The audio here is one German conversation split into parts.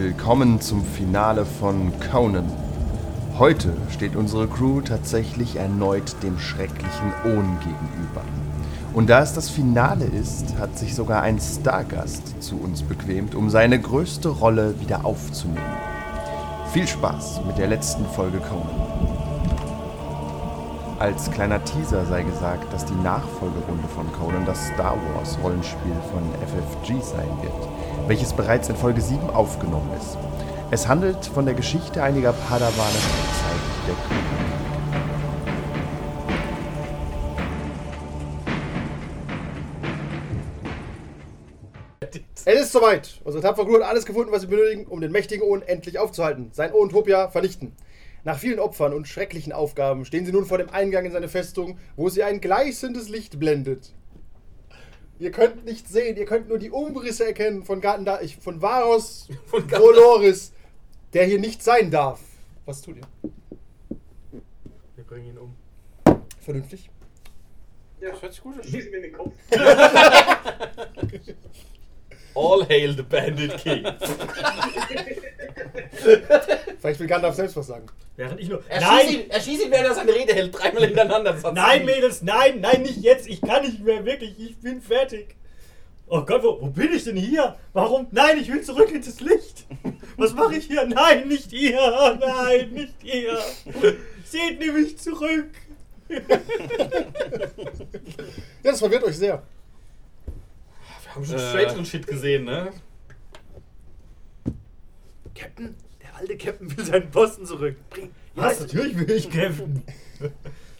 Willkommen zum Finale von Conan. Heute steht unsere Crew tatsächlich erneut dem schrecklichen Ohn gegenüber. Und da es das Finale ist, hat sich sogar ein Stargast zu uns bequemt, um seine größte Rolle wieder aufzunehmen. Viel Spaß mit der letzten Folge Conan. Als kleiner Teaser sei gesagt, dass die Nachfolgerunde von Conan das Star Wars Rollenspiel von FFG sein wird, welches bereits in Folge 7 aufgenommen ist. Es handelt von der Geschichte einiger Padawane zur Zeit der König. Es ist soweit. Unsere tapfere Crew hat alles gefunden, was sie benötigen, um den mächtigen Ohren endlich aufzuhalten. Sein Ohntopia vernichten. Nach vielen Opfern und schrecklichen Aufgaben stehen sie nun vor dem Eingang in seine Festung, wo sie ein gleißendes Licht blendet. Ihr könnt nichts sehen, ihr könnt nur die Umrisse erkennen von Garten da, ich, von Varos Von Voloris, der hier nicht sein darf. Was tut ihr? Wir bringen ihn um. Vernünftig? Ja, Das hört sich gut an. schieß mir in den Kopf. All hail the Bandit King. Vielleicht will Gandalf selbst was sagen. Während ich nur. Erschieß nein! ihn, erschieß ihn, während er seine Rede hält, dreimal hintereinander. Nein. Mädels, nein, nein, nicht jetzt. Ich kann nicht mehr, wirklich. Ich bin fertig. Oh Gott, wo, wo bin ich denn hier? Warum? Nein, ich will zurück ins Licht. Was mache ich hier? Nein, nicht ihr. Nein, nicht ihr. Seht nämlich zurück. Ja, das verwirrt euch sehr. Wir haben schon Äh. straighteren Shit gesehen, ne? Captain, der alte Captain will seinen Posten zurückbringen. Was? Natürlich will ich kämpfen.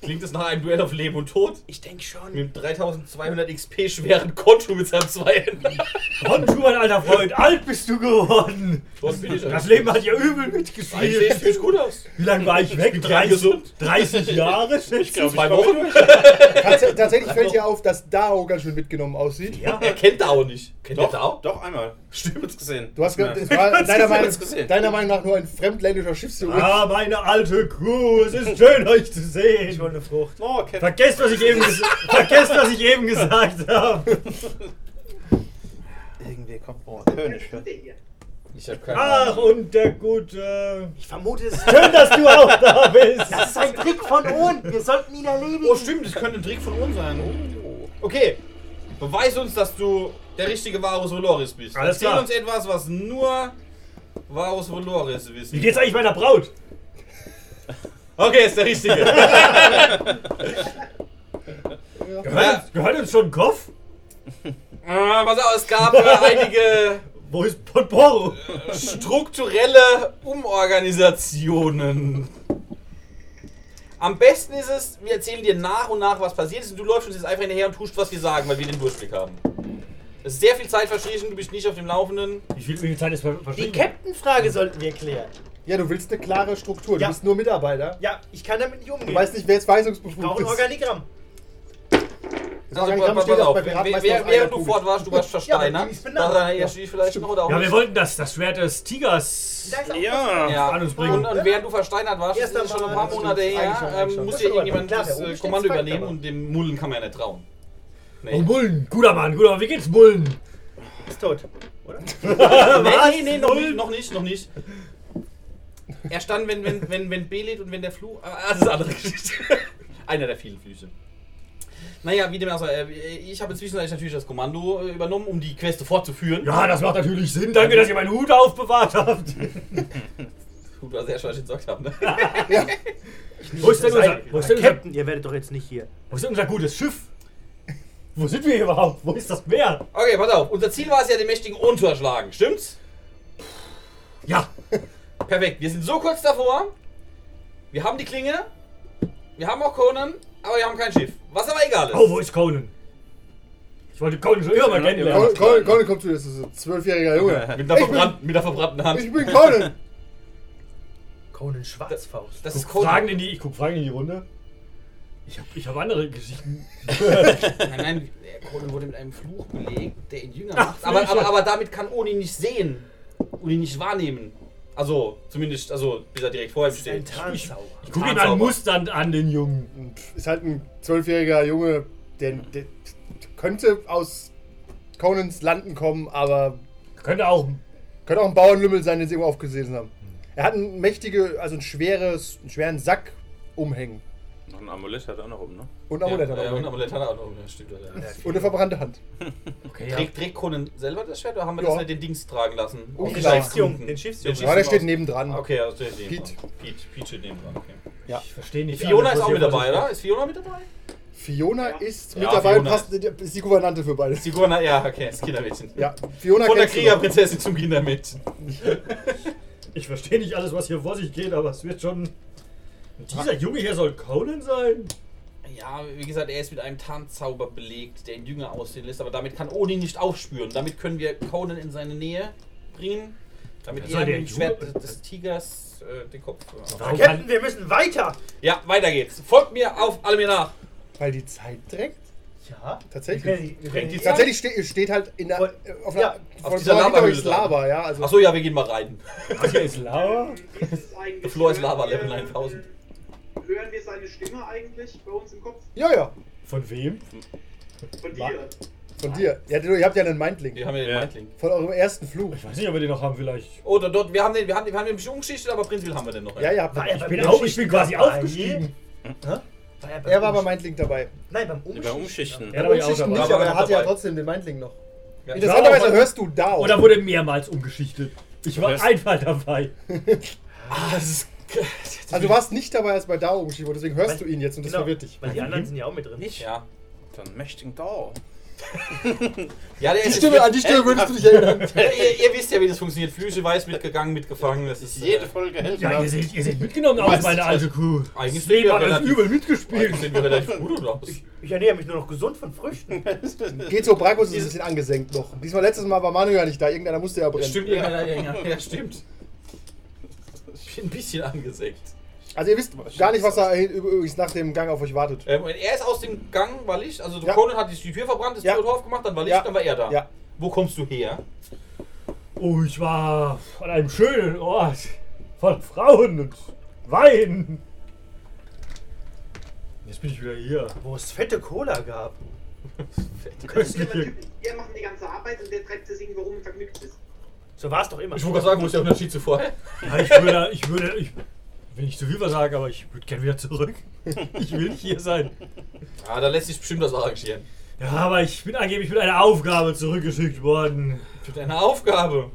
Klingt es nach einem Duell auf Leben und Tod? Ich denke schon. Mit dem 3200 XP schweren Konto mit seinen zwei Händen. Komm, du, mein alter Freund, alt bist du geworden. Was bin ich Das Leben hat ja übel Eigentlich mitgespielt. sieht es gut aus. Wie lange war ich weg? bin 30, gesund. 30 Jahre? Ich glaube, zwei Wochen. Tats tatsächlich fällt dir auf, dass Dao ganz schön mitgenommen aussieht. Ja. Er kennt Dao nicht. Kennt Doch, der Dao? doch, einmal. Stimmt, gesehen. Du hast Ja. es war deiner, Meinung, deiner Meinung nach nur ein fremdländischer Schiffsjunge. Ah, meine alte Crew, es ist schön, euch zu Ich sehen. wollte eine Frucht. Oh, Captain. Vergesst, was ich eben, ges vergesst, was ich eben gesagt habe. Irgendwie kommt. Oh, König. Ich hab keine Ach, Ahnung. und der gute... Ich vermute, es Schön, dass du auch da bist. das ist ein Trick von Ohren. Wir sollten ihn erledigen. Oh, stimmt, das könnte ein Trick von uns sein. Oh. Okay, beweis uns, dass du der richtige Varus Voloris bist. Alles Erzähl klar. uns etwas, was nur Varus Voloris wissen. Wie geht's eigentlich meiner Braut? Okay, ist der richtige. Gehört, gehört uns schon ein Kopf? Ah, Pass auf, es gab äh, einige Wo ist Pontporo? strukturelle Umorganisationen. Am besten ist es, wir erzählen dir nach und nach, was passiert ist und du läufst uns jetzt einfach hinterher und tust, was wir sagen, weil wir den Durchblick haben. Es ist sehr viel Zeit verstrichen, du bist nicht auf dem Laufenden. Wie viel, wie viel Zeit ist ver Die verstrichen? Captain-Frage sollten wir klären. Ja, du willst eine klare Struktur. Du Ja. bist nur Mitarbeiter. Ja, ich kann damit nicht Du umgehen. weißt nicht, wer jetzt ich brauche weisungsbefugt ein ist. Organigramm. Das Also, Organigramm pass steht auch auf, bei einer während du Kugel. fort warst, du warst versteinert. aber ich bin da. Daran du vielleicht noch oder auch Ja, wir nicht? wollten das, das Schwert des Tigers. Da ist auch Ja. Ja, an uns und, bringen. und während du versteinert warst, das ist schon ein paar das Monate stimmt. Eigentlich schon, her, eigentlich ähm, schon. muss Das ja ist aber irgendjemand klar, das der äh, Kommando übernehmen und dem Mullen kann man ja nicht trauen. Nee. Oh, Mullen. Guter Mann, guter Mann. Wie geht's, Mullen? ist tot. Oder? nee, nee, nee, noch nicht, noch nicht, noch nicht. Er stand, wenn, wenn, wenn, wenn Belit und wenn der Fluch. Ah, das ist eine andere Geschichte. Einer der vielen Flüche. Naja, wie dem auch sei, äh, ich habe zwischenzeitlich natürlich das Kommando äh, übernommen, um die Queste fortzuführen. Ja, das macht natürlich Sinn. Danke, dass ihr meinen Hut aufbewahrt habt. Gut, war sehr ich entsorgt habe. Ne? Wo ist denn unser, wo ist denn unser, Captain, ihr werdet doch jetzt nicht hier. wo ist denn unser gutes Schiff? Wo sind wir überhaupt? Wo ist das Meer? Okay, pass auf. Unser Ziel war es ja, den mächtigen Ohn zu erschlagen. Stimmt's? Ja. Perfekt. Wir sind so kurz davor. Wir haben die Klinge. Wir haben auch Conan. Aber wir haben kein Schiff. Was aber egal ist. Oh, wo ist Conan? Ich wollte Conan schon immer mal kennenlernen. Colin, Colin kommt zu dir, das ist ein zwölfjähriger Junge. Mit einer, bin- verbrannten, mit einer verbrannten Hand. Ich bin Colin. Conan Schwarzfaust. Das Guck ist Conan. Fragen in die, ich guck Fragen in die Runde. Ich habe ich hab andere Geschichten. Nein, nein, Conan wurde mit einem Fluch belegt, der ihn jünger Ach, macht. Aber, aber, aber damit kann Oni nicht sehen. Oni nicht wahrnehmen. Also, zumindest, also, bis er direkt vor ihm Das ist ein steht. Tarnzauber. Ich gucke Tarnzauber. an Mustern an, den Jungen. Ist halt ein zwölfjähriger Junge, der, der könnte aus Conans Landen kommen, aber Könnte auch Könnte auch ein Bauernlümmel sein, den sie irgendwo aufgesehen haben. Er hat einen mächtige, also ein schweres, einen schweren Sack umhängen. Noch ein Amulett hat er auch noch rum, ne? Und ein Amulett hat ja, er ja, und umhängen. Amulett hat er auch noch. Ja, stimmt. Ja. Und eine verbrannte Hand. Okay, ja. Trägt, trägt Conan selber das Schwert oder haben wir Ja. das mit den Dings tragen lassen? Oh, Aus den Schiffsjungen, den Schiffsjungen. Ja, der steht nebendran. Okay, also der steht Pete. nebendran. Pete, Pete steht nebendran, okay. Ja. Ich verstehe nicht. Fiona alles, ist was auch mit dabei, oder? Ist Fiona mit dabei? Fiona ist mit Ja, dabei und Fiona passt, ist die Gouvernante für beides. Die Gurna, ja, okay, das Kindermädchen. Ja, Fiona Von der kennst du noch. Kriegerprinzessin zum Kindermädchen. Ich verstehe nicht alles, was hier vor sich geht, aber es wird schon. Dieser Junge hier soll Conan sein? Ja, wie gesagt, er ist mit einem Tarnzauber belegt, der ihn jünger aussehen lässt, aber damit kann Odin nicht aufspüren. Damit können wir Conan in seine Nähe bringen, damit er mit der dem Schwert Junge- des, des Tigers äh, den Kopf. Äh, Captain, kann, wir müssen weiter. ja, weiter geht's. Folgt mir auf, alle mir nach. Weil die Zeit drängt. Ja. Tatsächlich. Wir können- wir können- die Tatsächlich ste steht halt in der, Voll- auf, ja, einer, auf dieser Lavahöhle ist Lava, ja. Also, Achso, ja, wir gehen mal rein. das hier ist Lava? Der Floor ist Lava, Level 9000. Hören wir seine Stimme eigentlich bei uns im Kopf? Ja, ja, Von wem? Von dir? von dir. Ja, du, ihr habt ja einen Mindlink. Wir haben ja den Ja. Mindlink. Von eurem ersten Fluch. Ich weiß nicht, ob wir den noch haben, vielleicht. Oh, dort, dort, wir haben den, wir haben den, wir haben den ein bisschen umgeschichtet, aber prinzipiell haben wir den noch. Ja, den. er Ich beim bin, auch, ich bin quasi aufgestiegen. War er, beim Er war bei Mindlink dabei. Nein, beim Ja, Umschichten. beim Umschichten. Ja, war ich auch Umschichten nicht, aber er hatte ja trotzdem den Mindlink noch. Ja. Interessanterweise hörst du da. Oder wurde mehrmals umgeschichtet? Ich war einmal dabei. Ah, das ist. Also du warst nicht dabei, als bei Dao umgeschieden wurde, deswegen hörst du ihn jetzt und das Genau, verwirrt dich. Weil die anderen sind ja auch mit drin. Ich? Ja. Dann mächtigen Dau. Ja, der Die ist Stimme, an die Stimme würdest du dich erinnern. Ja, ihr, ihr wisst ja, wie das funktioniert. Flüche weiß mitgegangen, mitgefangen. Das ist Jede äh, Folge hält Ja, ihr seht, ihr seid mitgenommen aus meine alte Crew. Eigentlich Das sind wir relativ- übel mitgespielt. Eigentlich sehen wir relativ gut aus. Ich ernähre mich nur noch gesund von Früchten. Geht so, Brakos ist ein bisschen angesenkt noch. Diesmal letztes Mal war Manu ja nicht da, irgendeiner musste ja brennen. Stimmt, ja, ja, ja, ja, stimmt. Ich bin ein bisschen angesägt. Also ihr wisst gar nicht, was da übrigens nach dem Gang auf euch wartet. Ähm, er ist aus dem Gang, war Licht. Also Ja. Conan hat die Tür verbrannt, ist Ja. Tür aufgemacht, dann war Licht, Ja. dann war er da. Ja. Wo kommst du her? Oh, ich war an einem schönen Ort. Von Frauen und Wein. Jetzt bin ich wieder hier. Wo es fette Cola gab. Köstliche. Wir machen die ganze Arbeit und der treibt sich irgendwo rum und vergnügt ist. So war es doch immer. Ich wollte gerade sagen, wo ist der Unterschied zu vorher? Ja, ich würde, ich würde, ich will nicht zu viel was sagen, aber ich würde gerne wieder zurück. Ich will nicht hier sein. Ah, da lässt sich bestimmt das arrangieren. Ja, aber ich bin angeblich mit einer Aufgabe zurückgeschickt worden. Für deine Aufgabe.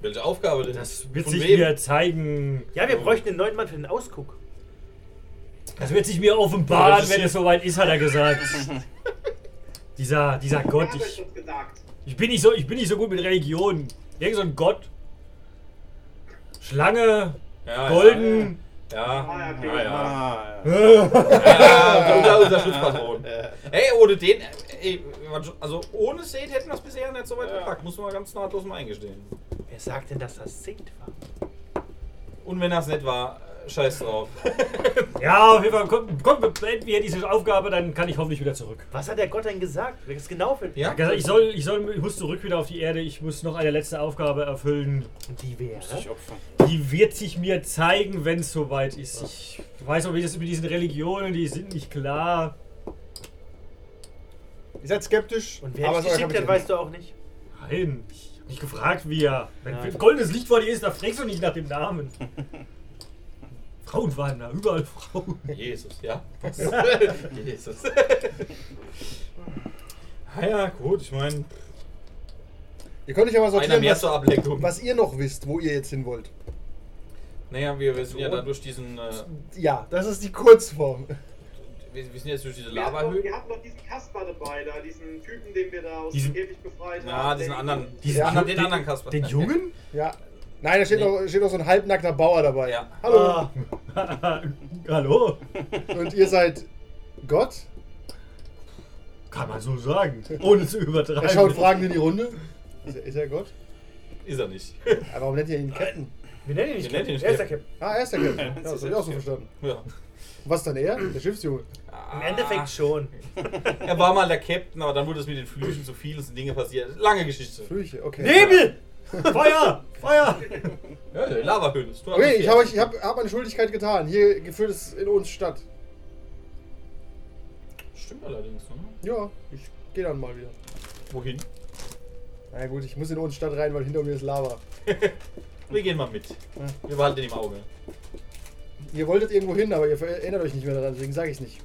Welche Aufgabe denn? Das wird Von sich wem? mir zeigen. Ja, wir bräuchten einen neuen Mann für den Ausguck. Das wird sich mir offenbaren, wenn es soweit ist, hat er gesagt. Dieser, dieser Gott, ich, ich, bin nicht so, ich bin nicht so gut mit Religion. Irgend so ein Gott. Schlange, Ja, golden. Ja, Ah, ja, ja, ja. ja. Ah, ja unser, unser Schutzpatron. Ey, ohne den, ey, also ohne Seth hätten wir es bisher nicht so weit gepackt, muss man mal ganz nahtlos mal eingestehen. Wer sagt denn, dass das Seth war? Und wenn das nicht war, äh, scheiß drauf. Ja, auf jeden Fall, komm, komm, beenden wir diese Aufgabe, dann kann ich hoffentlich wieder zurück. Was hat der Gott denn gesagt? Ist genau für Ja? Gesagt, ich, soll, ich, soll, ich muss zurück wieder auf die Erde, ich muss noch eine letzte Aufgabe erfüllen. Die wäre? sich opfern. Die wird sich mir zeigen, wenn es soweit ist. Ich weiß auch, wie das mit diesen Religionen, die sind nicht klar. Ihr seid skeptisch, Und wer aber dich geschickt hat, weißt du auch nicht. Nein, ich hab nicht gefragt, wie er. Wenn Ja. goldenes Licht vor dir ist, da fragst du nicht nach dem Namen. Frauen waren da, überall Frauen. Jesus, ja. Jesus. ah ja, gut, ich meine, Ihr könnt euch aber sortieren, mehr was, zur Ablenkung. was ihr noch wisst, wo ihr jetzt hin wollt. Naja, wir, wir sind ja da durch diesen, äh, Ja, das ist die Kurzform. wir, wir sind jetzt durch diese noch, Lavahöhle. wir hatten noch diesen Kasper dabei, da diesen Typen, den wir da aus Diesen- dem Käfig befreit Ja, haben. diesen der- anderen, Diesen Ja. anderen, den den- anderen Kasper. Den Jungen? Ja. Nein, da steht, Nee. noch, steht noch so ein halbnackter Bauer dabei. Ja. Hallo. Ah, Hallo? Und ihr seid Gott? Kann man so sagen, ohne zu übertreiben. Er schaut fragend in die Runde. Ist er, ist er Gott? Ist er nicht. Aber warum nennt ihr ihn Captain? wir nennen ihn nicht Captain. nicht Er ist der Captain. Ah, er ist der Captain. Ja, das hab ich auch so verstanden. Ja. Und was ist dann er? Der Schiffsjunge. Im Endeffekt schon. Er war mal der Captain, aber dann wurde es mit den Flüchen zu viel, es sind Dinge passiert. Lange Geschichte. Flüche, okay. Nebel! Feuer! Feuer! Ja, der Lavahöhle. ist nur Okay, alles ich habe ich hab, hab meine Schuldigkeit getan. Hier geführt es in uns statt. Stimmt allerdings, ne? Ja, ich gehe dann mal wieder. Wohin? Na gut, ich muss in unsere Stadt rein, weil hinter mir ist Lava. Wir gehen mal mit. Wir behalten den im Auge. Ihr wolltet irgendwo hin, aber ihr erinnert euch nicht mehr daran, deswegen sage ich es nicht.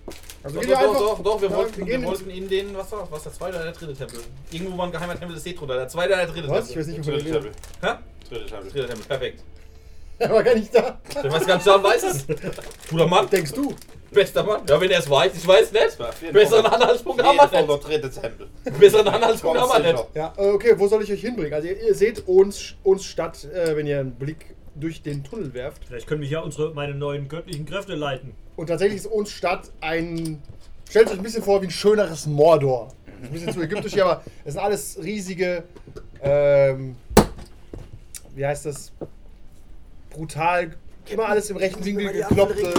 Also Doch, geht ihr doch, einfach. doch, doch, wir Ja, wollten, wir wir wollten in den, was war was der zweite oder der dritte Tempel? Irgendwo war ein geheimer Tempel, das steht drunter. Der zweite oder der dritte Was? Ich weiß Tempel? nicht, wovon ihr Dritte. Tabelle. Hä? Dritte Tabelle. Dritter Tempel, perfekt. Er war gar nicht da. Der weiß ganz John weiß es. Guter Mann, Denkst du? bester Mann. Ja, wenn er es weiß, ich weiß nicht. Besseren Anhaltspunkt haben wir nicht. der dritte Tempel. Besseren Anhaltspunkt haben wir nicht. Ja, äh, okay, wo soll ich euch hinbringen? Also ihr, ihr seht uns, uns Stadt, äh, wenn ihr einen Blick durch den Tunnel werft. Vielleicht können mich ja unsere, meine neuen göttlichen Kräfte leiten. Und tatsächlich ist uns Stadt ein. Stellt euch ein bisschen vor wie ein schöneres Mordor. Ein bisschen zu ägyptisch hier, aber es sind alles riesige. Ähm, wie heißt das? Brutal. Immer alles im rechten Winkel gekloppte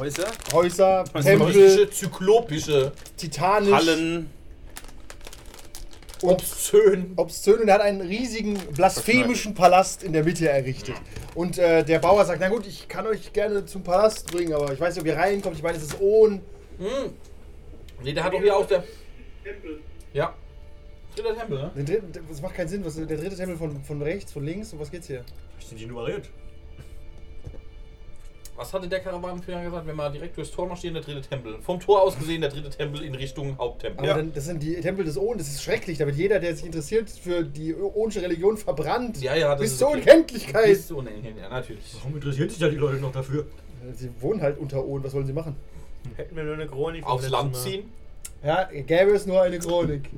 Häuser, Häuser, Tempel, Mystische, zyklopische, titanisch, Hallen. Obszön. obszön und er hat einen riesigen blasphemischen Palast in der Mitte errichtet. Und äh, der Bauer sagt, na gut, ich kann euch gerne zum Palast bringen, aber ich weiß nicht, ob ihr reinkommt. Ich meine, es ist Ohn. Hm. Nee, der hat doch hier auch der. Tempel. Ja. Dritter Tempel, ne? Den dritten, das macht keinen Sinn. Was, der dritte Tempel von, von rechts, von links. Und was geht's hier? Sind die nummeriert? Was hatte der Karawanenführer gesagt, wenn wir direkt durchs Tor marschieren, der dritte Tempel? Vom Tor aus gesehen der dritte Tempel in Richtung Haupttempel. Aber dann, das sind die Tempel des Ohn. Das ist schrecklich. Da wird jeder, der sich interessiert für die ohnische Religion, verbrannt. Ja, ja, das Bis ist zur okay. Unkenntlichkeit. Bis zur Unendlichkeit, ja, natürlich. Warum interessieren sich da die Leute noch dafür? Sie wohnen halt unter Ohn. Was wollen sie machen? Hätten wir nur eine Chronik Aufs Land ziehen. Ja, gäbe es nur eine Chronik.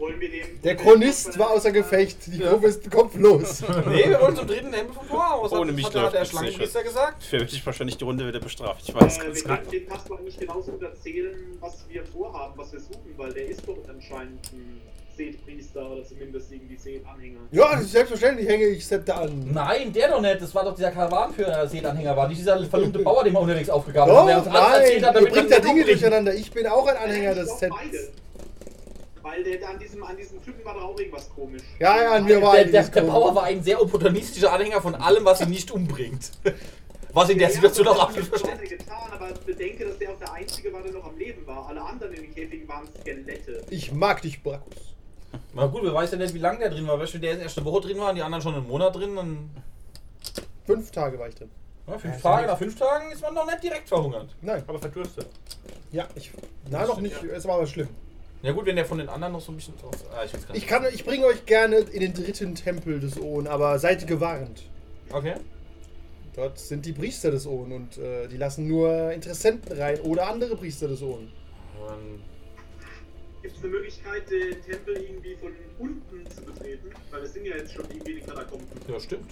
Wollen wir den. Der Chronist war außer Gefecht. Die Gruppe ist kopflos. Nee, wir wollen zum dritten Tempel vom Tor aus. Ohne hat, mich hat, der- hat läuft der das Schlangenpriester gesagt. Dafür werde ich wahrscheinlich die Runde wieder bestraft. Ich weiß Äh, ganz wir genau. können dem Pastor eigentlich genauso gut erzählen, was wir vorhaben, was wir suchen, weil der ist doch anscheinend ein Seth-Priester oder zumindest irgendwie Seth-Anhänger. Ja, das ist selbstverständlich hänge ich Septa an. Nein, der doch nicht. Das war doch dieser Karawanenführer, der Seetanhänger war. Nicht dieser verlumpte Bauer, den wir unterwegs aufgegaben Doch, haben. alles nein, hat, ihr damit wir bringt da Dinge durcheinander. Ich bin auch ein Anhänger Äh, des doch beide. Weil der an diesem, an diesem Typen war doch auch irgendwas komisch. Ja, ja, an mir war Der, der, der. Bauer war ein sehr opportunistischer Anhänger von allem, was ihn nicht umbringt. Was in der Situation auch absolut verständlich er getan, aber bedenke, dass der auch der Einzige war, der noch am Leben war. Alle anderen in den Käfigen waren Skelette. Ich mag dich, Brakus. Na gut, wir wissen ja nicht, wie lange der drin war. Weißt du, der ist erst eine Woche drin war und die anderen schon einen Monat drin. Dann, Fünf Tage war ich drin. ja, fünf Tage, nach fünf Tagen ist man noch nicht direkt verhungert. Nein. Aber verdurstet. Ja, ich. Na, noch nicht. Es war aber schlimm. Ja gut, wenn der von den anderen noch so ein bisschen draus. Ah, ich, Ich, kann, ich bringe euch gerne in den dritten Tempel des Ohn, aber seid gewarnt. Okay. Dort sind die Priester des Ohn und äh, die lassen nur Interessenten rein oder andere Priester des Ohn. Ähm, Gibt es eine Möglichkeit, den Tempel irgendwie von unten zu betreten? Weil es sind ja jetzt schon irgendwie die Katakomben. ja, stimmt.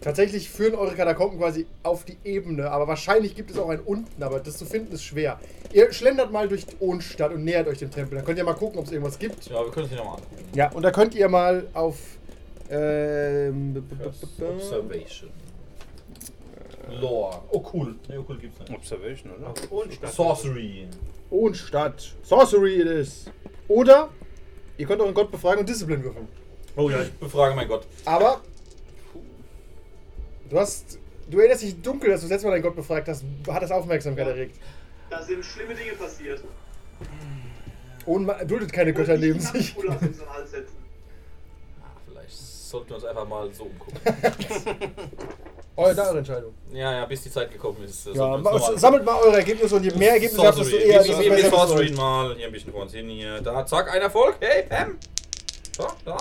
Tatsächlich führen eure Katakomben quasi auf die Ebene, aber wahrscheinlich gibt es auch einen unten, aber das zu finden ist schwer. Ihr schlendert mal durch die Ohnstadt und nähert euch dem Tempel. Dann könnt ihr mal gucken, ob es irgendwas gibt. Ja, wir können es hier nochmal angucken. Ja, und da könnt ihr mal auf. Ähm, Observation. Lore. Oh cool. Ne, oh cool gibt's nicht. Observation, oder? Und Stadt. Sorcery. Ohnstadt. Sorcery it is. Oder ihr könnt euren Gott befragen und Disziplin würfeln. Oh ja, Ich befrage mein Gott. Aber du hast. Du erinnerst dich dunkel, dass du das letzte Mal deinen Gott befragt hast, hat das Aufmerksamkeit Ja. erregt. Da sind schlimme Dinge passiert. Und man duldet keine Götter Und ich neben sich. Ah, vielleicht sollten wir uns einfach mal so umgucken. Eure, eure Entscheidung. ja, ja, bis die Zeit gekommen ist. Ja, sollten wir uns ma- nochmal- sammelt mal eure Ergebnisse und je mehr Ergebnisse ihr habt, desto eher. Wir, wir besser Sorcery mal hier ein bisschen vor uns hin hier. Da, zack, ein Erfolg. Hey, Pam. So, da.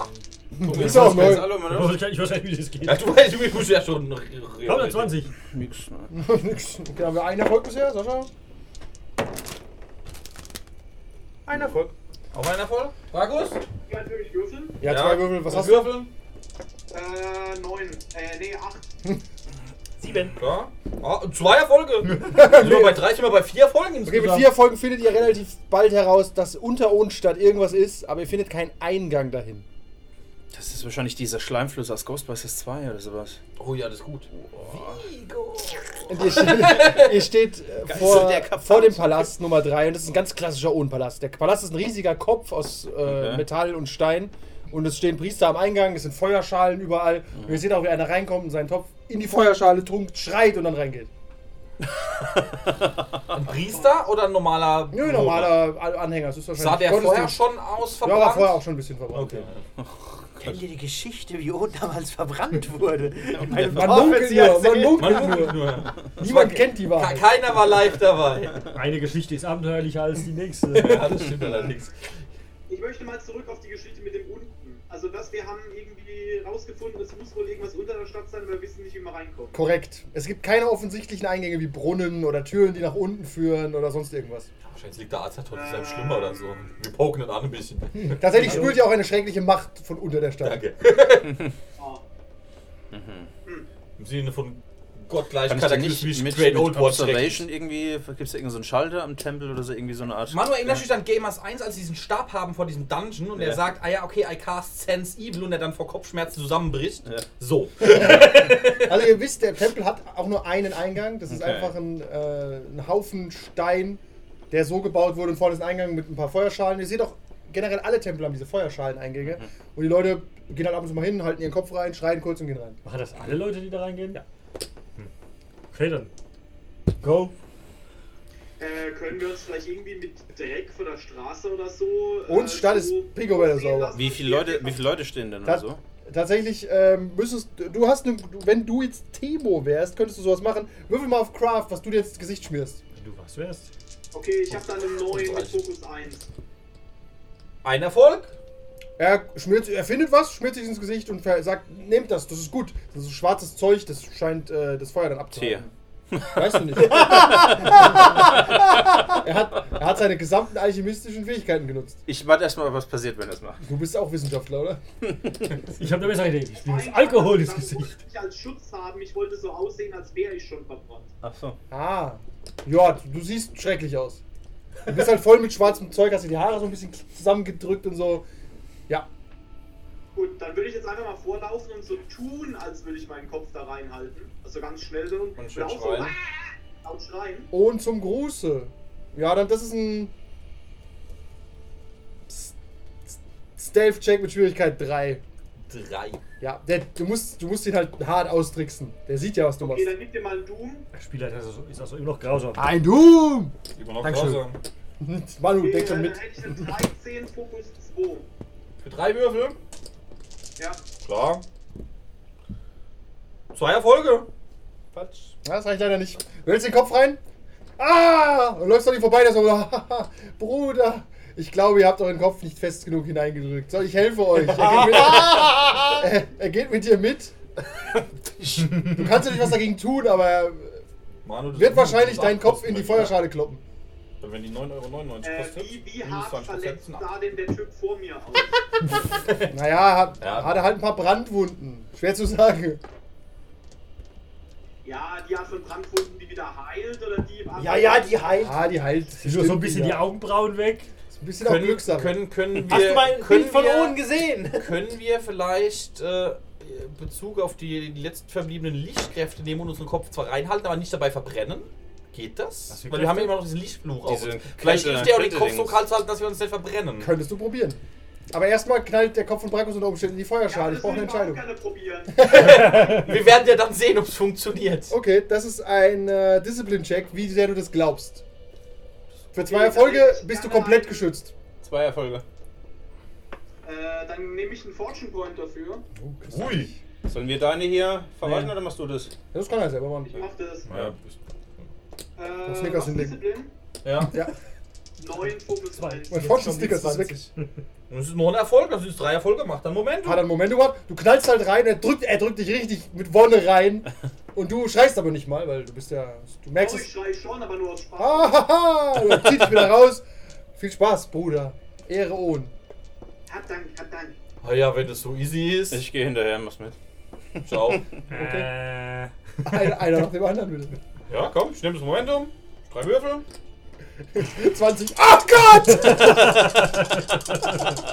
Guck Ist mal. auch neu. Hallo, ich Mann. weiß gar nicht, ich weiß nicht, wie das geht. Ja, du weißt, du musst ja schon. 120. Nix, ne? Nix. Okay, haben wir einen Erfolg bisher, Sascha? Ein Erfolg. Auch ein Erfolg? Markus? Ja, natürlich würfeln. Ja, zwei Würfel. Was hast du? Würfeln? Äh, neun. Äh, nee, acht. Sieben. Ja. Ah, zwei Erfolge. Sind wir bei drei, sind wir bei vier Erfolgen Okay, mit insgesamt. vier Folgen findet ihr relativ bald heraus, dass unter Ohnstadt irgendwas ist, aber ihr findet keinen Eingang dahin. Das ist wahrscheinlich dieser Schleimfluss aus Ghostbusters 2 oder sowas. Oh ja, das ist gut. Und ihr steht, ihr steht äh, vor, der vor dem Palast Nummer 3 und das ist ein ganz klassischer Ohnpalast. Der Palast ist ein riesiger Kopf aus äh, Okay. Metall und Stein und es stehen Priester am Eingang, es sind Feuerschalen überall. Und ihr seht auch, wie einer reinkommt und seinen Topf in die Feuerschale tunkt, schreit und dann reingeht. Ein Priester oder ein normaler. Nö, normaler An- Anhänger. Das ist wahrscheinlich Sah der vorher schon aus Ja, verbrannt? war vorher auch schon ein bisschen verbrannt. Okay. Kennt ihr die Geschichte, wie Oden damals verbrannt wurde? Man munkelt nur, man munkelt Man nur. Niemand kennt die Wahrheit. Keiner war live dabei. Eine Geschichte ist abenteuerlicher als die nächste. Ja, das stimmt allerdings. Ich möchte mal zurück auf die Geschichte mit dem unten. Also das, wir haben irgendwie rausgefunden, es muss wohl irgendwas unter der Stadt sein, aber wir wissen nicht, wie man reinkommt. Korrekt. Es gibt keine offensichtlichen Eingänge wie Brunnen oder Türen, die nach unten führen oder sonst irgendwas. Wahrscheinlich liegt der Azathoth in seinem Schlummer oder so. Wir poken ihn an ein bisschen. Tatsächlich spürt ihr auch eine schreckliche Macht von unter der Stadt. Danke. Ah, Im Sinne von gottgleich Kann ich da nicht kataklysmisch mit, Great Old War Observation irgendwie, gibt es da irgendeinen so einen Schalter am Tempel oder so, irgendwie so eine Art... Manu erinnert sich an Gamers 1, als sie diesen Stab haben vor diesem Dungeon und er Ja. sagt, ah ja, okay, I cast Sense Evil und er dann vor Kopfschmerzen zusammenbricht. Ja. So. Also ihr wisst, der Tempel hat auch nur einen Eingang. Das ist Okay. einfach ein, äh, ein Haufen Stein, der so gebaut wurde und vorne ist ein Eingang mit ein paar Feuerschalen. Ihr seht auch, generell alle Tempel haben diese Feuerschalen-Eingänge. Und die Leute gehen halt ab und zu mal hin, halten ihren Kopf rein, schreien kurz und gehen rein. Machen das alle Leute, die da reingehen? Ja. Okay, dann. Go. äh, können wir uns vielleicht irgendwie mit Dreck von der Straße oder so. äh, Uns Stadt ist so picobello aussehen sauber. Wie viele Leute, wie viele Leute stehen denn oder Tat- so? Tatsächlich ähm, müsstest du hast ne, du- wenn du jetzt Temo wärst, könntest du sowas machen. Würfel mal auf Craft, was du dir ins Gesicht schmierst. Wenn du was wärst. Okay, ich habe dann einen neuen mit. Fokus 1. Ein Erfolg. Er schmiert, er findet was, schmiert sich ins Gesicht und sagt, nehmt das, das ist gut. Das ist schwarzes Zeug, das scheint äh, das Feuer dann abzuhalten. Weißt du nicht. er, hat, er hat seine gesamten alchemistischen Fähigkeiten genutzt. Ich warte erstmal, was passiert, wenn er das macht. Du bist auch Wissenschaftler, oder? Ich habe eine bessere Idee. Ich das Alkohol ins das wollte Gesicht. Ich als Schutz haben, ich wollte so aussehen, als wäre ich schon verbrannt. Ach so. Ah. Ja, du siehst schrecklich aus. Du bist halt voll mit schwarzem Zeug, hast dir die Haare so ein bisschen zusammengedrückt und so. Ja. Gut, dann würde ich jetzt einfach mal vorlaufen und so tun, als würde ich meinen Kopf da reinhalten. Also ganz schnell so und, Und schön laut so schreien. ah, laut schreien. Und zum Gruße. Ja, dann das ist ein Stealth-Check mit Schwierigkeit 3. Drei. Ja, der, du, musst, du musst ihn halt hart austricksen. Der sieht ja, was du Okay, machst. dann gib dir mal einen Doom. Der Spieler ist also, ist also immer noch grausam. Ein Doom! Immer noch Dankeschön. grausam. Manu, Okay, denk schon dann mit. hätte ich einen 13 Fokus 2. Für drei Würfel. Ja. Klar. Zwei Erfolge. Quatsch. Ja, das reicht leider nicht. Du hältst den Kopf rein. Ah! Und läufst doch nicht vorbei, der so, Bruder, ich glaube, ihr habt euren Kopf nicht fest genug hineingedrückt. Soll ich helfe euch? Er geht mit, er, er geht mit dir mit. Du kannst ja nicht was dagegen tun, aber er Manu, das wird ist- wahrscheinlich deinen Kopf in die Feuerschale kloppen. Wenn die 9,99 Euro Äh, kostet. wie wie hart 20%, verletzt sah denn der Typ vor mir aus? Naja, hat, Ja. hat er halt ein paar Brandwunden. Schwer zu sagen. ja, die Art von Brandwunden, die wieder heilt oder die. Ja, ja, die heilt. Ah, die heilt. Sind nur so ein bisschen die ja. Augenbrauen weg. Ist ein bisschen auch Können, Glückssache. können, können wir, Hast du mal ein können Bild von wir, Oden gesehen? Können wir vielleicht äh, Bezug auf die, die letzten verbliebenen Lichtkräfte nehmen und unseren Kopf zwar reinhalten, aber nicht dabei verbrennen? Geht das? Für Weil wir haben ja immer noch diesen Lichtfluch auf uns. Vielleicht hilft der auch den Kopf so kalt zu halten, dass wir uns nicht verbrennen. Könntest du probieren. Aber erstmal knallt der Kopf von Brakus unter Umständen in die Feuerschale. ich das brauche eine ich Entscheidung. gerne probieren. Wir werden ja dann sehen, ob es funktioniert. Okay, das ist ein äh, Discipline-Check, wie sehr du das glaubst. Für zwei Okay, Erfolge ich bist du komplett geschützt. Zwei Erfolge. äh, dann nehme ich einen Fortune Point dafür. Ui. Sollen wir deine hier verwalten Nee. oder machst du das? Das kann er selber machen. Ich mach das. Ja, Äh, Snickers hinlegen. Ja. Ja, 9 Fokus 1. mein Fortune-Sticker ist weg. Das ist nur ein Erfolg, das ist drei Erfolge gemacht. Dann Moment. Hat er einen Moment gehabt, du knallst halt rein, er drückt, er drückt dich richtig mit Wonne rein. Und du schreist aber nicht mal, weil du bist ja. Du merkst Oh, ich es. schrei schon, aber nur aus Spaß. Ah, haha, du ziehst dich wieder raus. Viel Spaß, Bruder. Ehre Ohn. Hat Dank, hat Dank. Ah ja, wenn das so easy ist. Ich gehe hinterher, mach's mit. Ciao. Äh, Einer, einer nach dem anderen bitte. Ja, komm, ich nehme das Momentum. Drei Würfel. 20. Ach Gott!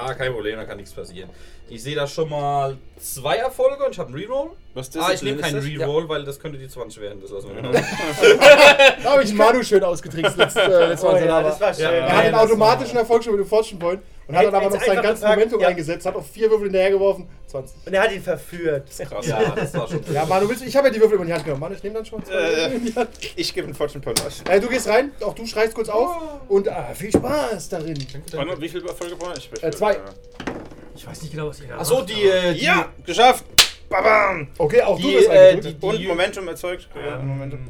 Ah, kein Problem, da kann nichts passieren. Ich sehe da schon mal zwei Erfolge und ich habe einen Reroll. Was Ah, ich nehme ist keinen das? Reroll, weil das könnte die 20 werden. Das lassen wir genau. Da habe ich Manu schön ausgetrickst letztes äh, letztes Mal, Oh ja, da das war. schön. Ja, Er hat einen automatischen Erfolg schon mit dem Fortune Point. Und hat dann aber noch sein ganzes Momentum ja. eingesetzt, hat auf vier Würfel hinterhergeworfen. 20. Und er hat ihn verführt. Krass. Ja, das war schon. Ja, Manu, willst du, ich habe ja die Würfel immer in die Hand genommen. Manu, ich nehme dann schon zwei Äh. Die. Ich gebe einen Fortune Point aus. Äh, du gehst rein, auch du schreist kurz auf. Und ah, viel Spaß darin. Warte, wie viele Erfolge brauche ich? Äh, zwei. Ich weiß nicht genau, was ihr da Achso, die, äh, die, Ja, geschafft! Babam! Okay, auch du Die, wirst äh, eingedrückt. die- Und Momentum erzeugt. Ja, Momentum.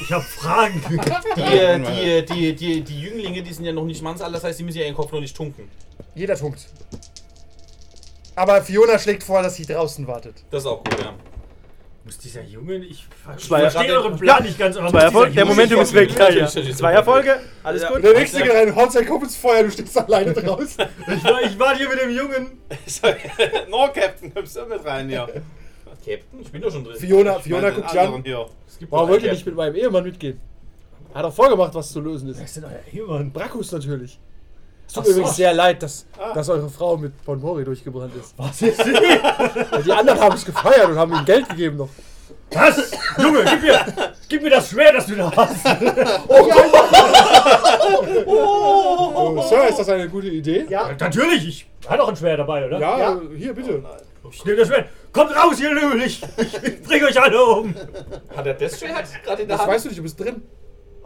Ich hab Fragen. die, die, die, die, die Jünglinge, die sind ja noch nicht Mannsalter, das heißt, die müssen ja ihren Kopf noch nicht tunken. Jeder tunkt. Aber Fiona schlägt vor, dass sie draußen wartet. Das ist auch gut, ja. Muss dieser Junge, ich, verstehe euren Plan nicht ganz, aber Zwei Erfolge, der Momentum ist weg. Ja, ja. Zwei Erfolge, alles Ja. Gut. der nächste geht rein, haut seinen Kopf ins Feuer, du stehst alleine draußen. Ich war, ich war hier mit dem Jungen. no, Captain, kommst du mit rein hier. Captain, ich bin doch schon drin. Fiona, Ich Fiona guckt dich an. anderen hier. Es gibt Warum doch wollt ihr nicht mit meinem Ehemann mitgehen? Hat auch vorgemacht, was zu lösen Wer ist. ist denn euer Ehemann? Brakus natürlich. Es tut mir übrigens sehr leid, dass, dass eure Frau mit Bonbori durchgebrannt ist. Was ist sie? Ja, die anderen haben es gefeiert und haben ihm Geld gegeben noch. Was? Junge, gib mir, gib mir das Schwert, das du da hast. Oh, Sir, ist das eine gute Idee? Ja, Natürlich, ich hatte auch ein Schwert dabei, oder? Ja, Ja. hier bitte. Ich nehme das Schwert. Kommt raus, ihr Lümmel, ich, ich bring euch alle um. Hat er das Schwert gerade in der Das Hand? weißt du nicht, du bist drin.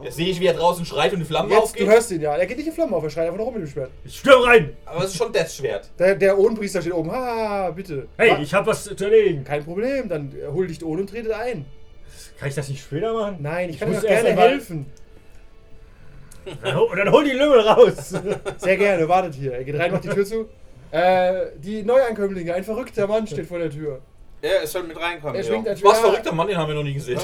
Jetzt sehe ich, wie er draußen schreit und die Flammen Jetzt, du hörst ihn ja. Er geht nicht in Flammen auf, er schreit einfach noch rum mit dem Schwert. Ich stürm rein. Aber es ist schon das Schwert. Der, der Ohnpriester steht oben. Ha, bitte. Hey, ich hab was zu erledigen. Kein Problem, dann hol dich Ohn und tretet ein. Kann ich das nicht später machen? Nein, ich Ich kann dir muss doch erst gerne einmal- helfen. Dann hol, dann hol die Lümmel raus. Sehr gerne, wartet hier. Er geht rein, macht die Tür zu. Äh, die Neuankömmlinge, ein verrückter Mann steht vor der Tür. Ja, es soll mit reinkommen. Er schwingt ja. ein Was Schwert. verrückter Mann, den haben wir noch nie gesehen.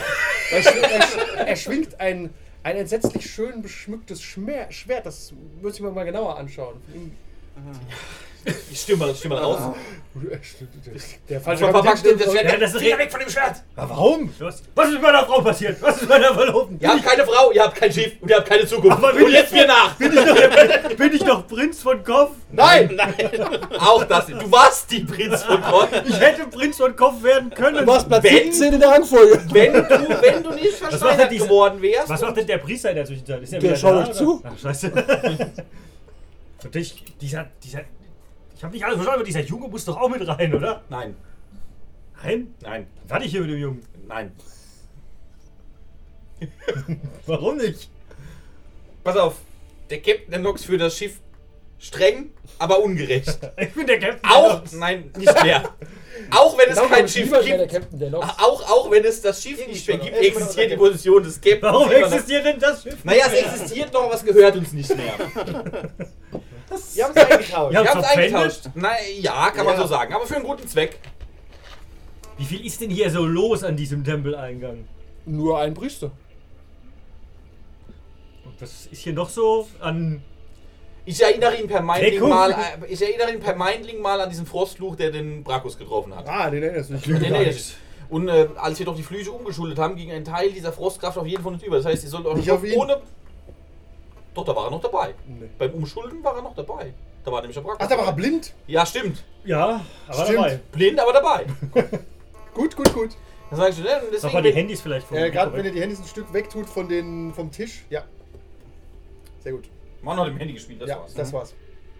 Er, schwingt, er, sch- er schwingt ein, ein entsetzlich schön beschmücktes Schmer Schwert. Das muss ich mir mal genauer anschauen. Ich stimme mal, stimme mal raus. Der falsche Papa, Kapitän das stimmt. Schwert, Ja, das ist Finger richtig. weg von dem Schwert! Ja, warum? Was, was ist mit meiner Frau passiert? Was ist mit meiner Verlobten? Ihr habt keine Frau, ihr habt kein Schiff und ihr habt keine Zukunft. Aber und jetzt mir nach! Bin ich doch, bin ich doch Prinz von Koff? Nein! Auch das. Du warst die Prinz von Gott. Ich hätte Prinz von Kopf werden können. Du warst Platz Wenn- 17 in der Rangfolge. Wenn du, wenn du nicht versteinert geworden wärst. Was macht denn der Priester in der Zwischenzeit? Ist Der wieder schaut euch zu. Ach, scheiße. Und ich, dieser, dieser, ich habe nicht alles verstanden, aber dieser Junge muss doch auch mit rein, oder? Nein, Nein? nein, Was war ich hier mit dem Jungen? nein. Warum nicht? Pass auf. Der Captain der Nox für das Schiff streng, aber ungerecht. Ich bin der Captain. Auch, nein, nicht mehr. Auch wenn es Genau, kein Schiff der gibt. Der. Auch, auch wenn es das Schiff nicht mehr gibt, existiert die Position des Captains. Warum existiert denn das Schiff? Naja, es existiert noch, aber es gehört uns nicht mehr. wir haben es eingetauscht. Ja. Wir haben es eingetauscht. Na ja, kann man Ja. so sagen. Aber für einen guten Zweck. Wie viel ist denn hier so los an diesem Tempeleingang? Nur ein Priester. Und was ist hier noch so an. Ich erinnere ihn per Mindling Deckung. mal, äh, ich erinnere ihn per Mindling mal an diesen Frostfluch, der den Brakus getroffen hat. Ah, den erinnerst du dich. Nee, nee, das- Und äh, als wir doch die Flüche umgeschuldet haben, ging ein Teil dieser Frostkraft auf jeden von uns über. Das heißt, ihr sollt euch Nicht auf ihn. ohne. Doch, da war er noch dabei. Nee. Beim Umschulden war er noch dabei. Da war nämlich der. Ach, da war er blind. Ja, stimmt. Ja, aber Stimmt. dabei. Blind, aber dabei. Gut, gut, gut. Dann sagst du, ne? Und Sag deswegen, mal die Handys vielleicht vom Äh, Gerade wenn ihr die Handys ein Stück wegtut von den, vom Tisch. Ja. Sehr gut. Mann hat im Handy gespielt, das ja, war's. das war's.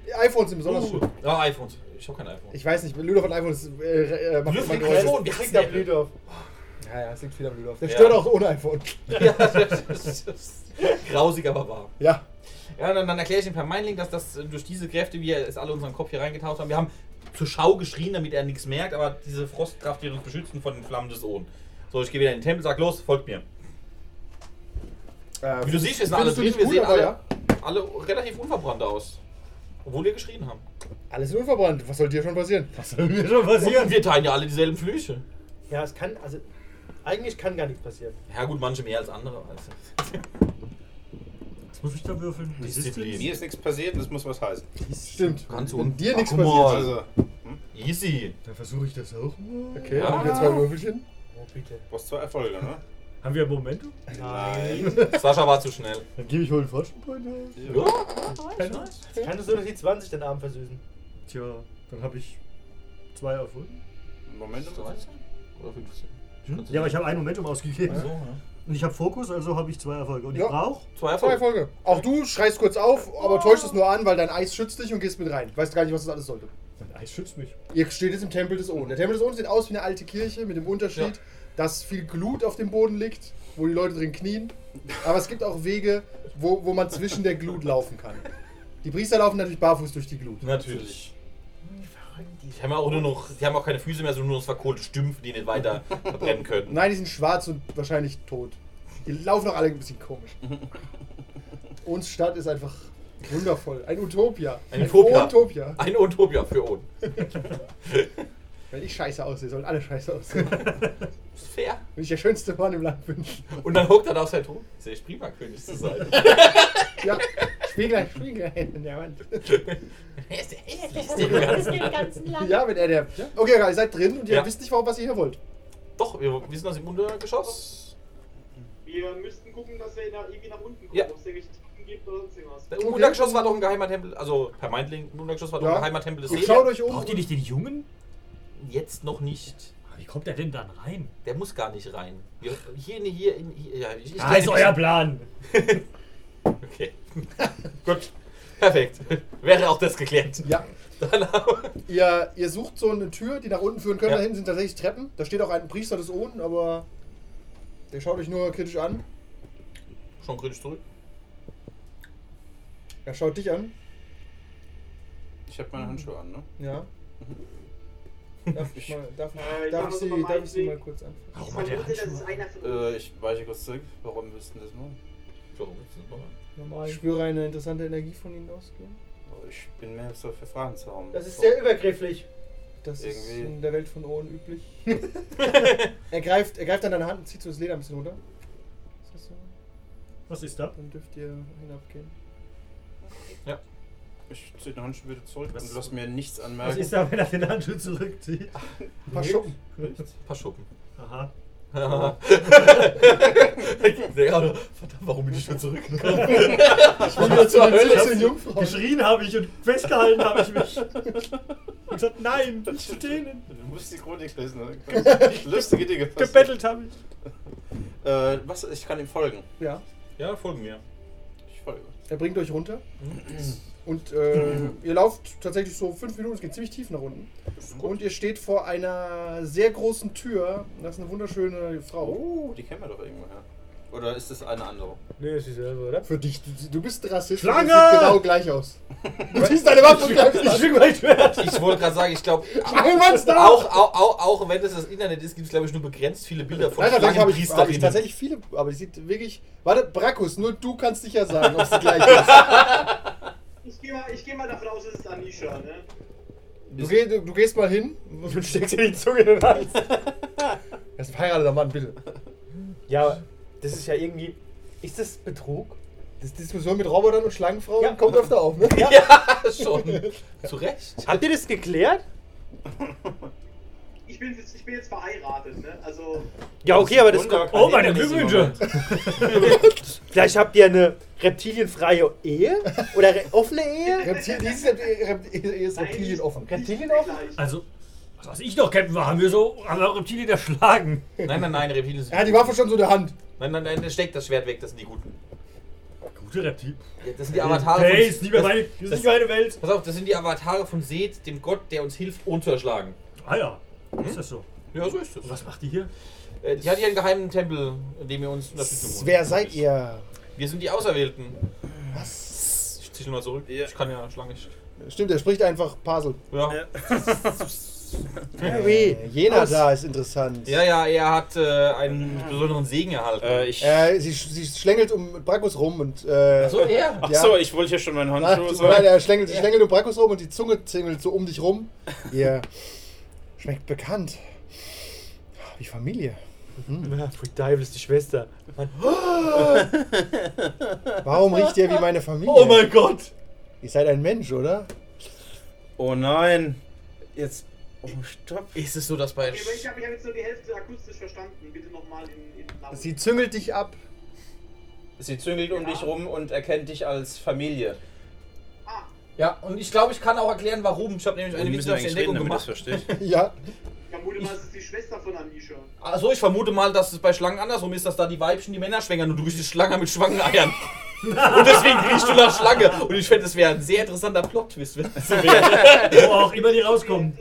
Die iPhones sind besonders Uh, schön. ja, iPhones. Ich habe kein iPhone. Ich weiß nicht, Ludolf hat ein iPhone, das äh, äh, macht Ludolf immer hat Ja, ja, es liegt viel am Ludolf. Der Ja. stört auch ohne iPhone. Ja, das ist grausig, aber wahr. Ja. Ja, dann, dann erkläre ich ihm per Mindling, dass das äh, durch diese Kräfte, wie er es alle in unseren Kopf hier reingetaucht haben, wir haben zur Schau geschrien, damit er nichts merkt, aber diese Frostkraft wird uns beschützen von den Flammen des Ohn. So, ich gehe wieder in den Tempel, sag los, folgt mir. Äh, Wie du siehst, wir sind alle drin, wir sehen alle, ja. alle relativ unverbrannt aus. Obwohl wir geschrien haben. Alles unverbrannt. Was soll dir schon passieren? Was soll mir schon Und passieren? wir teilen ja alle dieselben Flüche. Ja, es kann, also, eigentlich kann gar nichts passieren. Ja gut, manche mehr als andere. Also. Was muss ich da würfeln? Disziplin. Mir ist nichts passiert das muss was heißen. Stimmt. Kannst du Wenn und- dir nichts passiert. Also, Easy. Dann versuche ich das auch mal. Okay, Ja. dann wieder zwei Würfelchen. Oh, bitte. du brauchst zwei Erfolge, ne? Haben wir ein Momentum? Nein. Sascha war zu schnell. Dann gebe ich wohl einen Forschungspunkt aus. Ja. Kann es nur noch die 20 den Abend versüßen? Tja, dann habe ich zwei Erfolge. Moment. 13 oder 15? Ja, aber ich habe ein Momentum ausgegeben. So, ja. Und ich habe Fokus, also habe ich zwei Erfolge. Und Ja. ich brauche. Zwei Zwei Erfolge. Erfolge. Auch du schreist kurz auf, aber täuscht es nur an, weil dein Eis schützt dich und gehst mit rein. Weißt gar nicht, was das alles sollte. Mein Eis schützt mich. Ihr steht jetzt im Tempel des Oden. Der Tempel des Oden sieht aus wie eine alte Kirche mit dem Unterschied, Ja. dass viel Glut auf dem Boden liegt, wo die Leute drin knien. Aber es gibt auch Wege, wo, wo man zwischen der Glut laufen kann. Die Priester laufen natürlich barfuß durch die Glut. Natürlich. Die haben ja auch nur noch, die haben auch keine Füße mehr, sondern nur noch verkohlte Stümpfe, die nicht weiter verbrennen können. Nein, die sind schwarz und wahrscheinlich tot. Die laufen auch alle ein bisschen komisch. Uns Stadt ist einfach wundervoll. Ein Utopia. Ein Utopia. Utopia. Ein Utopia für Oden. Wenn ich scheiße aussehe, sollen alle scheiße aussehen. Ist fair. Wenn ich der schönste Mann im Land bin. Und dann hockt er da auf sein Thron. Ist echt prima, König zu sein. Ja, Spiegel, Spiegel in der Wand. Er ist der hässlichste im ganzen Ja, wenn er der. Ja? Okay, ihr seid drin und ihr Ja. wisst nicht, warum, was ihr hier wollt. Doch, wir, wir sind aus dem Untergeschoss. Wir müssten gucken, dass wir nach, irgendwie nach unten kommen, Ja. ob es irgendwelche Treppen gibt oder sonst irgendwas. Im Okay. Untergeschoss war doch ein geheimer Tempel, also vermeintlich, im Untergeschoss war doch Ja. ein geheimer Tempel des Seelen. schaut euch um. Braucht ihr nicht den Jungen? Jetzt noch nicht. Wie kommt er denn dann rein? Der muss gar nicht rein. Wir, hier, in- hier, in, hier, ja, ich, ich ist euer Plan. Okay. Gut. Perfekt. Wäre auch das geklärt. Ja. Dann Ihr, ihr sucht so eine Tür, die nach unten führen könnte. Ja. Da hinten sind tatsächlich Treppen. Da steht auch ein Priester des Oden, aber der schaut euch nur kritisch an. Schon kritisch zurück. Er schaut dich an. Ich habe meine Handschuhe an, ne? Ja. Darf ich, mal, darf, Äh, darf ich, sie, darf ich sie mal kurz anfangen? Ich Warum hat der Handschuhe? Äh, ich weiche kurz zurück. Warum müssten das machen? Warum ist das nochmal? Ich spüre eine interessante Energie von ihnen ausgehen. Oh, Ich bin mehr so für Fragen zu haben. Das ist sehr übergrifflich. Das ist Irgendwie- in der Welt von Ohren üblich. er, greift, er greift an deine Hand und zieht so das Leder ein bisschen runter. Ist das so? Was ist da? Dann dürft ihr hinabgehen. Ich ziehe den Handschuh wieder zurück Was- und lass mir nichts Was anmerken. ist da, wenn er den Handschuh zurückzieht? Ein paar Schuppen. Ein paar Schuppen. Aha. Ja, verdammt, warum bin ich schon zurückgekommen? Ich will wieder zu den Ich 17 hab's- Jungfrauen. Geschrien habe ich und festgehalten habe ich mich. Und gesagt, nein, nicht zu denen. Du musst die Chronik lesen. Lustige Dinge. Gebettelt habe ich. Äh, was? Ich kann ihm folgen. Ja. Ja, folgen mir. Er bringt euch runter. Und äh, ihr lauft tatsächlich so fünf Minuten, es geht ziemlich tief nach unten. Und ihr steht vor einer sehr großen Tür. Das ist eine wunderschöne Frau. Oh, die kennen wir doch irgendwoher. Oder ist das eine andere? Nee, ist dieselbe, oder? Für dich, du, du bist Rassist. Schlange! Du siehst genau gleich aus. Du ziehst deine Waffe und greifst Ich bin mein Schwert. Ich wollte gerade sagen, ich glaube, auch, auch, auch, auch wenn das das Internet ist, gibt es glaube ich nur begrenzt viele Bilder von Nein, tatsächlich habe ich, hab ich tatsächlich viele, aber die sieht wirklich. Warte, Brakus, nur du kannst sicher sagen, ob sie gleich ist. Ich gehe mal, ich geh mal davon aus, es ist Anisha, ne? Du, geh, du, du gehst mal hin und steckst dir die Zunge in den Hals. Das ist ein verheirateter Mann, bitte. Ja, das ist ja irgendwie. Ist das Betrug? Das Diskussion mit Robotern und Schlangenfrauen Ja. kommt öfter auf, ne? Ja, schon. Zu Recht. Habt ihr das geklärt? Ich bin, jetzt, ich bin jetzt verheiratet, ne? Also, Ja, okay, aber das. Wunder- Oh, meine Glückwünsche. Vielleicht habt ihr eine reptilienfreie Ehe? Oder re offene Ehe? Reptil, dieses Rept- Rept- ist nein, Reptilien offen. Reptilien offen? Also, was weiß ich noch, Captain, war, haben wir so, haben wir Reptilien erschlagen. Nein, nein, nein, Reptilien sind Er hat die Waffe schon so in der Hand. Nein, nein, nein, steckt das Schwert weg, das sind die Guten. Gute Reptilien. Ja, Das sind die Avatare Hey, ist nicht mehr das- meine, das ist das- nicht meine Welt. Pass auf, das sind die Avatare von Seth, dem Gott, der uns hilft, zu erschlagen. Ah ja, ist das so. Ja, so ist es. Und was macht die hier? Äh, die hat hier einen geheimen Tempel, in dem wir uns Unterstützung holen. Wer seid ihr? Wir sind die Auserwählten. Was? Ich zieh mal zurück. Ja. Ich kann ja Schlange nicht. Stimmt, er spricht einfach Pasel. Ja. Harry. Jena Aus- da ist interessant. Ja, ja, er hat äh, einen besonderen Segen erhalten. Äh, ich. Äh, sie, sie schlängelt um Brakus rum und. Äh, so, er. Ach ja. so, ich wollte hier schon meinen Ach, Handschuh. mir leid, er schlängelt, sie schlängelt um Brakus rum und die Zunge zingelt so um dich rum. Ihr schmeckt bekannt. Wie Familie. Ja, Pfui Teufel ist die Schwester. Warum riecht ihr wie meine Familie? Oh mein Gott! Ihr seid ein Mensch, oder? Oh nein. Jetzt. Oh, stopp. Ist es so, dass bei. Okay, ich habe ich hab jetzt nur die Hälfte akustisch verstanden. Bitte nochmal in, in laut. Sie züngelt dich ab. Sie züngelt um dich rum und erkennt dich als Familie. Ah, Ja, und ich glaube, ich kann auch erklären, warum. Ich habe nämlich eine müssen eigentlich wissenschaftliche reden, Entdeckung damit das gemacht. Ja. vermute mal, es ist die Schwester von Anisha. Also ich vermute mal, dass es bei Schlangen andersrum ist, dass da die Weibchen die Männer schwängern und du bist die Schlange mit Schwangeneiern. und deswegen riechst du nach Schlange. Und ich fände, das wäre ein sehr interessanter Plot-Twist. Wo auch immer die rauskommen.